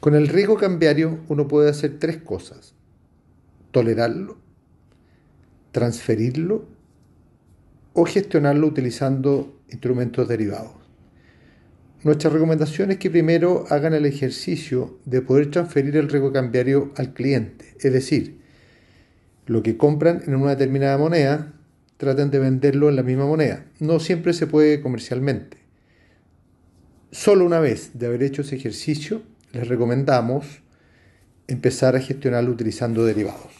Con el riesgo cambiario uno puede hacer tres cosas. Tolerarlo, transferirlo o gestionarlo utilizando instrumentos derivados. Nuestra recomendación es que primero hagan el ejercicio de poder transferir el riesgo cambiario al cliente, es decir, lo que compran en una determinada moneda, traten de venderlo en la misma moneda. No siempre se puede comercialmente. Solo una vez de haber hecho ese ejercicio, les recomendamos empezar a gestionarlo utilizando derivados.